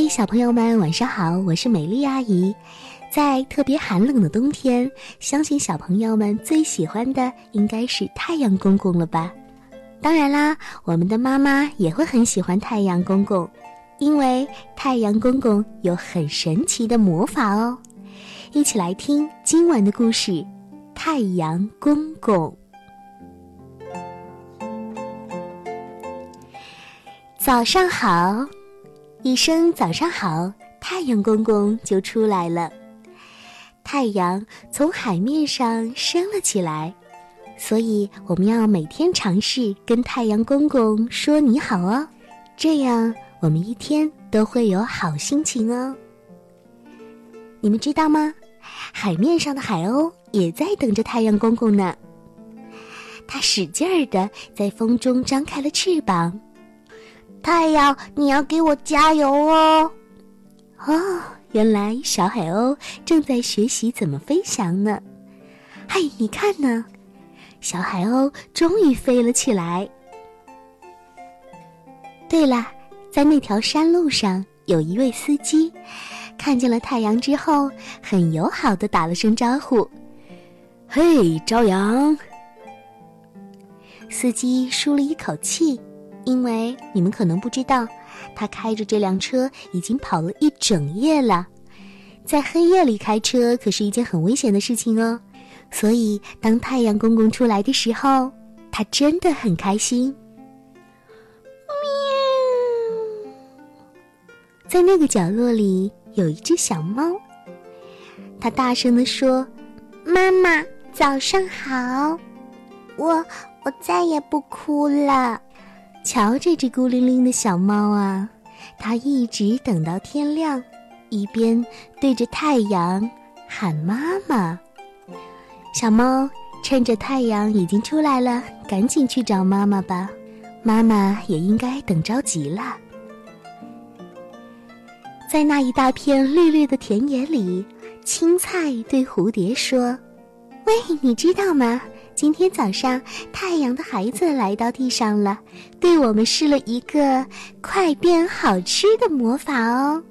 嗨，小朋友们，晚上好！我是美丽阿姨。在特别寒冷的冬天，相信小朋友们最喜欢的应该是太阳公公了吧？当然啦，我们的妈妈也会很喜欢太阳公公，因为太阳公公有很神奇的魔法哦。一起来听今晚的故事：太阳公公。早上好。一声早上好，太阳公公就出来了。太阳从海面上升了起来，所以我们要每天尝试跟太阳公公说你好哦，这样我们一天都会有好心情哦。你们知道吗？海面上的海鸥也在等着太阳公公呢。它使劲儿的在风中张开了翅膀。太阳，你要给我加油哦！哦，原来小海鸥正在学习怎么飞翔呢。嘿，你看呢，小海鸥终于飞了起来。对了，在那条山路上，有一位司机，看见了太阳之后，很友好的打了声招呼：“嘿，朝阳。”司机舒了一口气。因为你们可能不知道，他开着这辆车已经跑了一整夜了，在黑夜里开车可是一件很危险的事情哦。所以当太阳公公出来的时候，他真的很开心。喵，在那个角落里有一只小猫，它大声的说：“妈妈，早上好，我我再也不哭了。”瞧这只孤零零的小猫啊，它一直等到天亮，一边对着太阳喊妈妈。小猫趁着太阳已经出来了，赶紧去找妈妈吧。妈妈也应该等着急了。在那一大片绿绿的田野里，青菜对蝴蝶说：“喂，你知道吗？”今天早上，太阳的孩子来到地上了，对我们施了一个快变好吃的魔法哦。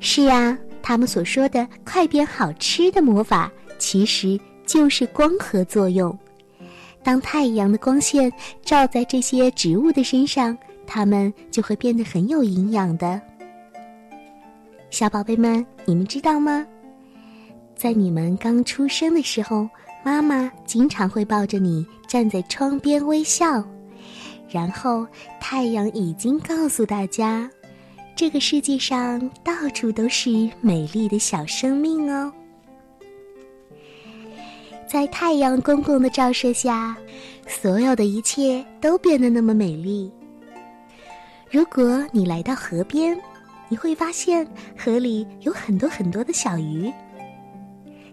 是啊，他们所说的快变好吃的魔法，其实就是光合作用。当太阳的光线照在这些植物的身上，它们就会变得很有营养的。小宝贝们，你们知道吗？在你们刚出生的时候。妈妈经常会抱着你站在窗边微笑，然后太阳已经告诉大家，这个世界上到处都是美丽的小生命哦。在太阳公公的照射下，所有的一切都变得那么美丽。如果你来到河边，你会发现河里有很多很多的小鱼。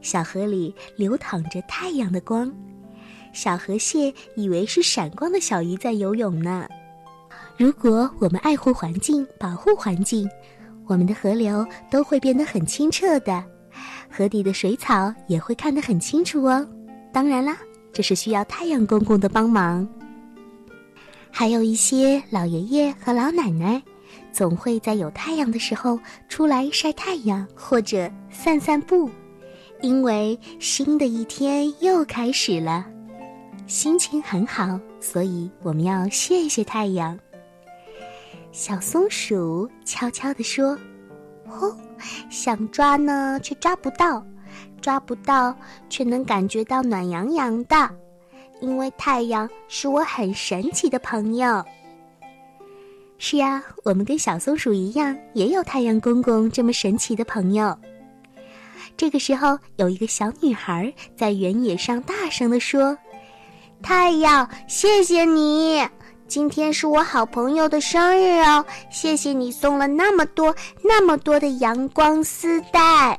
小河里流淌着太阳的光，小河蟹以为是闪光的小鱼在游泳呢。如果我们爱护环境、保护环境，我们的河流都会变得很清澈的，河底的水草也会看得很清楚哦。当然啦，这是需要太阳公公的帮忙。还有一些老爷爷和老奶奶，总会在有太阳的时候出来晒太阳或者散散步。因为新的一天又开始了，心情很好，所以我们要谢谢太阳。小松鼠悄悄地说：“哦，想抓呢，却抓不到；抓不到，却能感觉到暖洋洋的。因为太阳是我很神奇的朋友。”是呀，我们跟小松鼠一样，也有太阳公公这么神奇的朋友。这个时候，有一个小女孩在原野上大声地说：“太阳，谢谢你！今天是我好朋友的生日哦，谢谢你送了那么多、那么多的阳光丝带。”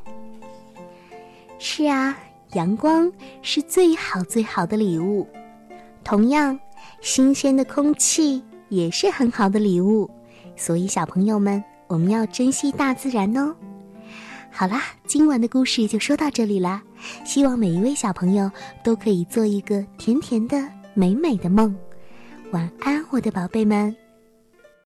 是啊，阳光是最好最好的礼物。同样，新鲜的空气也是很好的礼物。所以，小朋友们，我们要珍惜大自然哦。好啦，今晚的故事就说到这里啦。希望每一位小朋友都可以做一个甜甜的、美美的梦。晚安，我的宝贝们。